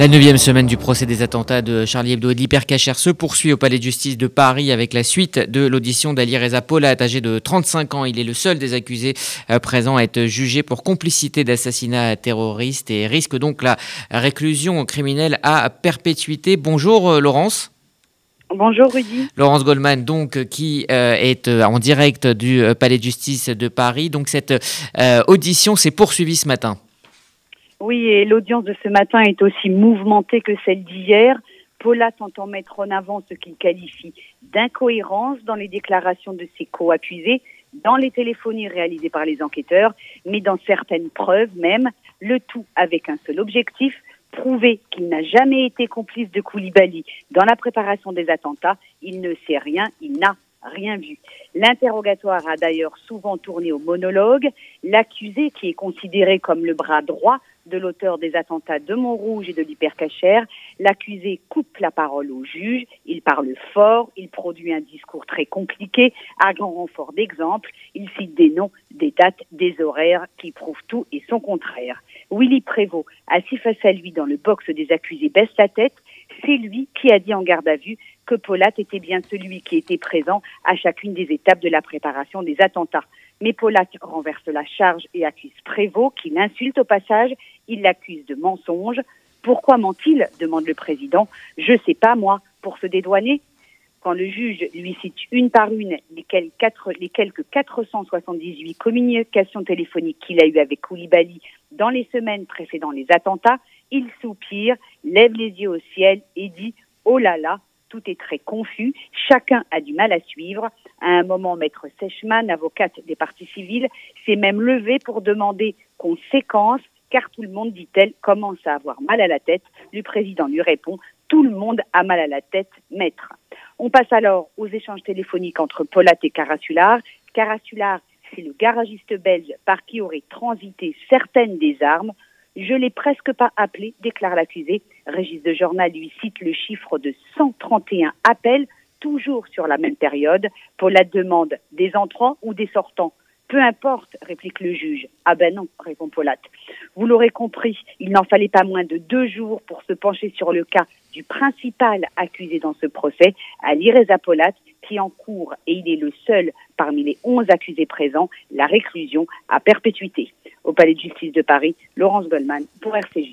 La neuvième semaine du procès des attentats de Charlie Hebdo et d'Hypercacher se poursuit au Palais de justice de Paris avec la suite de l'audition d'Ali Reza Polat, âgé de 35 ans. Il est le seul des accusés euh, présents à être jugé pour complicité d'assassinat terroriste et risque donc la réclusion criminelle à perpétuité. Bonjour euh, Laurence. Bonjour Rudy. Laurence Goldman, donc, qui euh, est en direct du Palais de justice de Paris. Donc, cette audition s'est poursuivie ce matin. Oui, et l'audience de ce matin est aussi mouvementée que celle d'hier. Paula entend mettre en avant ce qu'il qualifie d'incohérence dans les déclarations de ses co-accusés, dans les téléphonies réalisées par les enquêteurs, mais dans certaines preuves même, le tout avec un seul objectif, prouver qu'il n'a jamais été complice de Koulibaly dans la préparation des attentats. Il ne sait rien, il n'a rien vu. L'interrogatoire a d'ailleurs souvent tourné au monologue. L'accusé, qui est considéré comme le bras droit de l'auteur des attentats de Montrouge et de l'hypercachère, l'accusé coupe la parole au juge, il parle fort, il produit un discours très compliqué, à grand renfort d'exemples, il cite des noms, des dates, des horaires qui prouvent tout et son contraire. Willy Prévost, assis face à lui dans le box des accusés, baisse la tête, c'est lui qui a dit en garde à vue que Polat était bien celui qui était présent à chacune des étapes de la préparation des attentats. Mais Polat renverse la charge et accuse Prévost, qui l'insulte au passage. Il l'accuse de mensonge. Pourquoi ment-il? demande le président. Je sais pas, moi, pour se dédouaner. Quand le juge lui cite une par une les, quelques 478 communications téléphoniques qu'il a eues avec Koulibaly dans les semaines précédant les attentats, il soupire, lève les yeux au ciel et dit Oh là là, tout est très confus, chacun a du mal à suivre. À un moment, Maître Sechman, avocate des partis civils, s'est même levé pour demander qu'on séquence, car tout le monde, dit-elle, commence à avoir mal à la tête. Le président lui répond, tout le monde a mal à la tête, maître. On passe alors aux échanges téléphoniques entre Polat et Carasular. Carasular, c'est le garagiste belge par qui auraient transité certaines des armes. Je l'ai presque pas appelé, déclare l'accusé. Régis de Journal lui cite le chiffre de 131 appels, toujours sur la même période, pour la demande des entrants ou des sortants. Peu importe, réplique le juge. Ah ben non, répond Polat. Vous l'aurez compris, il n'en fallait pas moins de deux jours pour se pencher sur le cas du principal accusé dans ce procès, Ali Reza Polat, qui encourt, et il est le seul parmi les onze accusés présents, la réclusion à perpétuité. Au Palais de justice de Paris, Laurence Goldman pour RCJ.